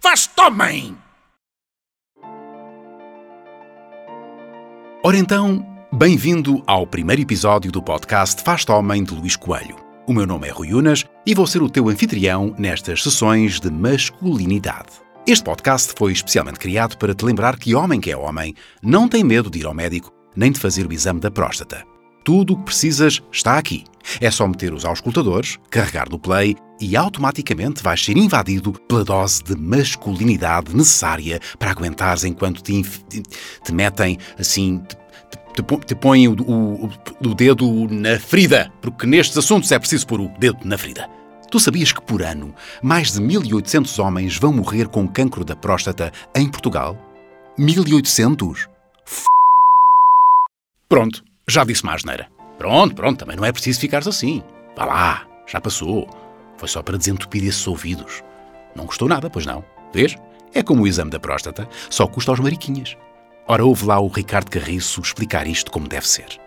Faz tomem! Ora então, bem-vindo ao primeiro episódio do podcast Faz Homem de Luís Coelho. O meu nome é Rui Unas e vou ser o teu anfitrião nestas sessões de masculinidade. Este podcast foi especialmente criado para te lembrar que homem que é homem não tem medo de ir ao médico nem de fazer o exame da próstata. Tudo o que precisas está aqui. É só meter os auscultadores, carregar no play e automaticamente vais ser invadido pela dose de masculinidade necessária para aguentares enquanto te, te metem assim, te, te, te põem o, o, o dedo na ferida, porque nestes assuntos é preciso pôr o dedo na ferida. Tu sabias que por ano mais de 1800 homens vão morrer com cancro da próstata em Portugal? 1800? F... Pronto, já disse mais neira. Pronto, pronto, também não é preciso ficares assim. Vá lá, já passou. Foi só para desentupir esses ouvidos. Não custou nada, pois não? Vês? É como o exame da próstata, só custa aos mariquinhas. Ora, ouve lá o Ricardo Carriço explicar isto como deve ser.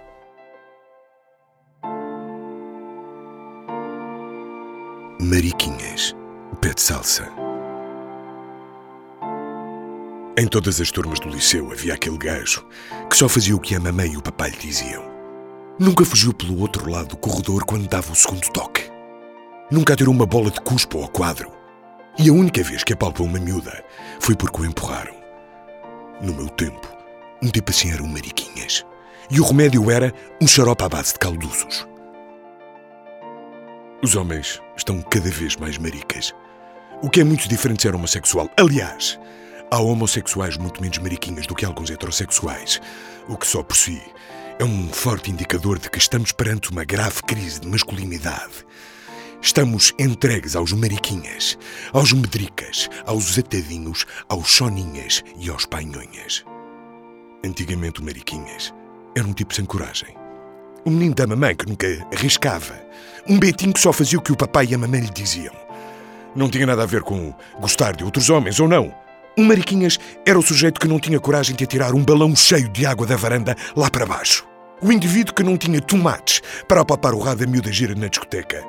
Mariquinhas, pé de salsa. Em todas as turmas do liceu havia aquele gajo que só fazia o que a mamãe e o papai lhe diziam. Nunca fugiu pelo outro lado do corredor quando dava o segundo toque. Nunca atirou uma bola de cuspo ao quadro. E a única vez que apalpou uma miúda foi porque o empurraram. No meu tempo, um tipo assim era um mariquinhas. E o remédio era um xarope à base de calduços. Os homens estão cada vez mais maricas. O que é muito diferente ser homossexual. Aliás, há homossexuais muito menos mariquinhas do que alguns heterossexuais, o que só por si é um forte indicador de que estamos perante uma grave crise de masculinidade. Estamos entregues aos mariquinhas, aos medricas, aos atadinhos, aos soninhas e aos panhonhas. Antigamente o mariquinhas era um tipo sem coragem. Um menino da mamãe que nunca arriscava. Um betinho que só fazia o que o papai e a mamãe lhe diziam. Não tinha nada a ver com gostar de outros homens ou não. Um mariquinhas era o sujeito que não tinha coragem de atirar um balão cheio de água da varanda lá para baixo. O indivíduo que não tinha tomates para apalpar o rado da miúda gira na discoteca.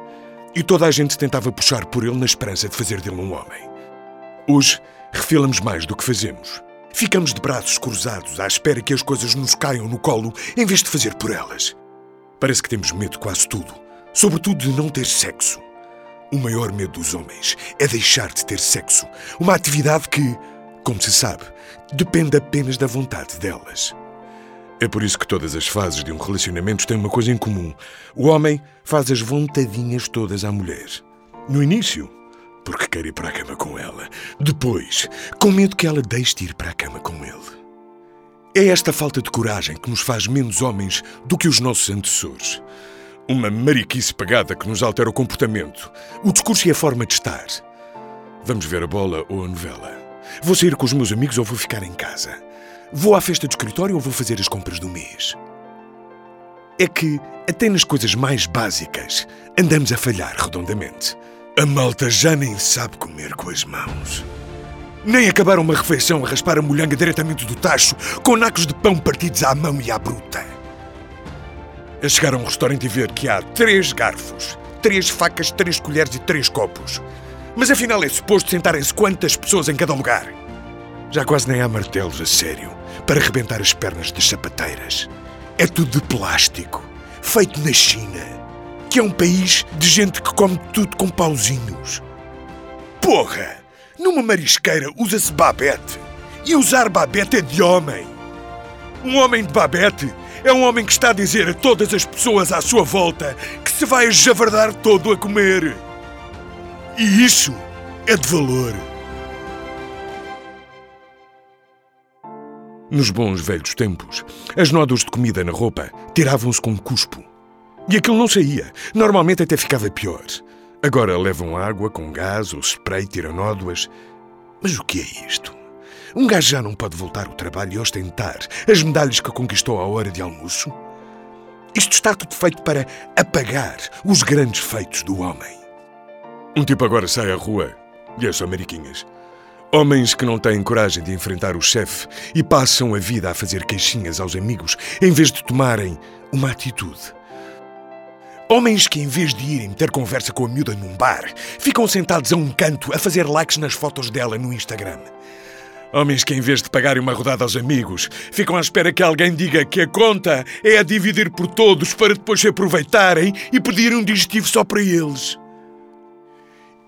E toda a gente tentava puxar por ele na esperança de fazer dele um homem. Hoje, refilamos mais do que fazemos. Ficamos de braços cruzados à espera que as coisas nos caiam no colo em vez de fazer por elas. Parece que temos medo de quase tudo, sobretudo de não ter sexo. O maior medo dos homens é deixar de ter sexo, uma atividade que, como se sabe, depende apenas da vontade delas. É por isso que todas as fases de um relacionamento têm uma coisa em comum. O homem faz as vontadinhas todas à mulher. No início, porque quer ir para a cama com ela. Depois, com medo que ela deixe de ir para a cama com ele. É esta falta de coragem que nos faz menos homens do que os nossos antecessores. Uma mariquice pagada que nos altera o comportamento, o discurso e a forma de estar. Vamos ver a bola ou a novela. Vou sair com os meus amigos ou vou ficar em casa. Vou à festa do escritório ou vou fazer as compras do mês? É que, até nas coisas mais básicas, andamos a falhar redondamente. A malta já nem sabe comer com as mãos. Nem acabar uma refeição a raspar a molhanga diretamente do tacho, com nacos de pão partidos à mão e à bruta. A chegar a um restaurante e ver que há três garfos, três facas, três colheres e três copos. Mas afinal é suposto sentarem-se quantas pessoas em cada lugar? Já quase nem há martelos a sério para rebentar as pernas das sapateiras. É tudo de plástico, feito na China, que é um país de gente que come tudo com pauzinhos. Porra! Numa marisqueira usa-se babete. E usar babete é de homem. Um homem de babete é um homem que está a dizer a todas as pessoas à sua volta que se vai javardar todo a comer. E isso é de valor. Nos bons velhos tempos, as nódoas de comida na roupa tiravam-se com um cuspo. E aquilo não saía. Normalmente até ficava pior. Agora levam água com gás ou spray tira nódoas. Mas o que é isto? Um gajo já não pode voltar ao trabalho e ostentar as medalhas que conquistou à hora de almoço? Isto está tudo feito para apagar os grandes feitos do homem. Um tipo agora sai à rua e é só mariquinhas. Homens que não têm coragem de enfrentar o chefe e passam a vida a fazer queixinhas aos amigos em vez de tomarem uma atitude. Homens que, em vez de irem ter conversa com a miúda num bar, ficam sentados a um canto a fazer likes nas fotos dela no Instagram. Homens que, em vez de pagarem uma rodada aos amigos, ficam à espera que alguém diga que a conta é a dividir por todos para depois se aproveitarem e pedirem um digestivo só para eles.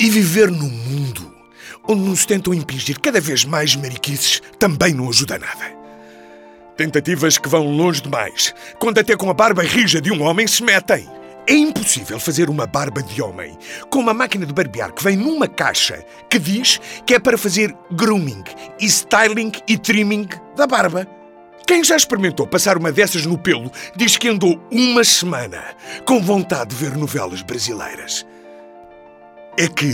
E viver num mundo onde nos tentam impingir cada vez mais mariquices também não ajuda a nada. Tentativas que vão longe demais, quando até com a barba rija de um homem se metem. É impossível fazer uma barba de homem com uma máquina de barbear que vem numa caixa que diz que é para fazer grooming e styling e trimming da barba. Quem já experimentou passar uma dessas no pelo diz que andou uma semana com vontade de ver novelas brasileiras. É que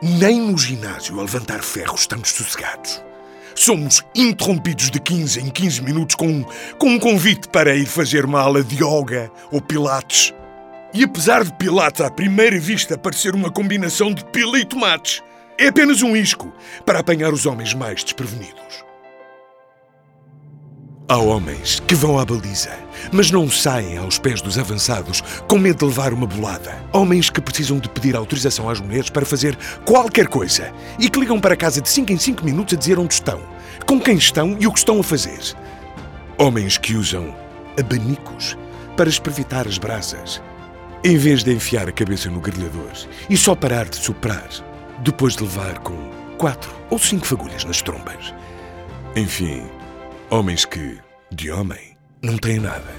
nem no ginásio a levantar ferro estamos sossegados. Somos interrompidos de 15 em 15 minutos com, com um convite para ir fazer uma aula de yoga ou pilates. E apesar de Pilates à primeira vista parecer uma combinação de pila e tomates, é apenas um isco para apanhar os homens mais desprevenidos. Há homens que vão à baliza, mas não saem aos pés dos avançados com medo de levar uma bolada. Homens que precisam de pedir autorização às mulheres para fazer qualquer coisa e que ligam para casa de 5 em 5 minutos a dizer onde estão, com quem estão e o que estão a fazer. Homens que usam abanicos para esprevitar as brasas em vez de enfiar a cabeça no grelhador e só parar de soprar, depois de levar com quatro ou cinco fagulhas nas trombas. Enfim, homens que, de homem, não têm nada.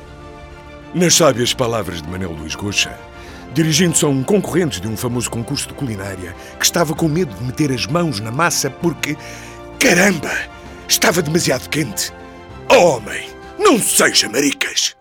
Nas sábias palavras de Manuel Luís Goxa, dirigindo-se a um concorrente de um famoso concurso de culinária que estava com medo de meter as mãos na massa porque, caramba, estava demasiado quente. Oh, homem, não seja maricas!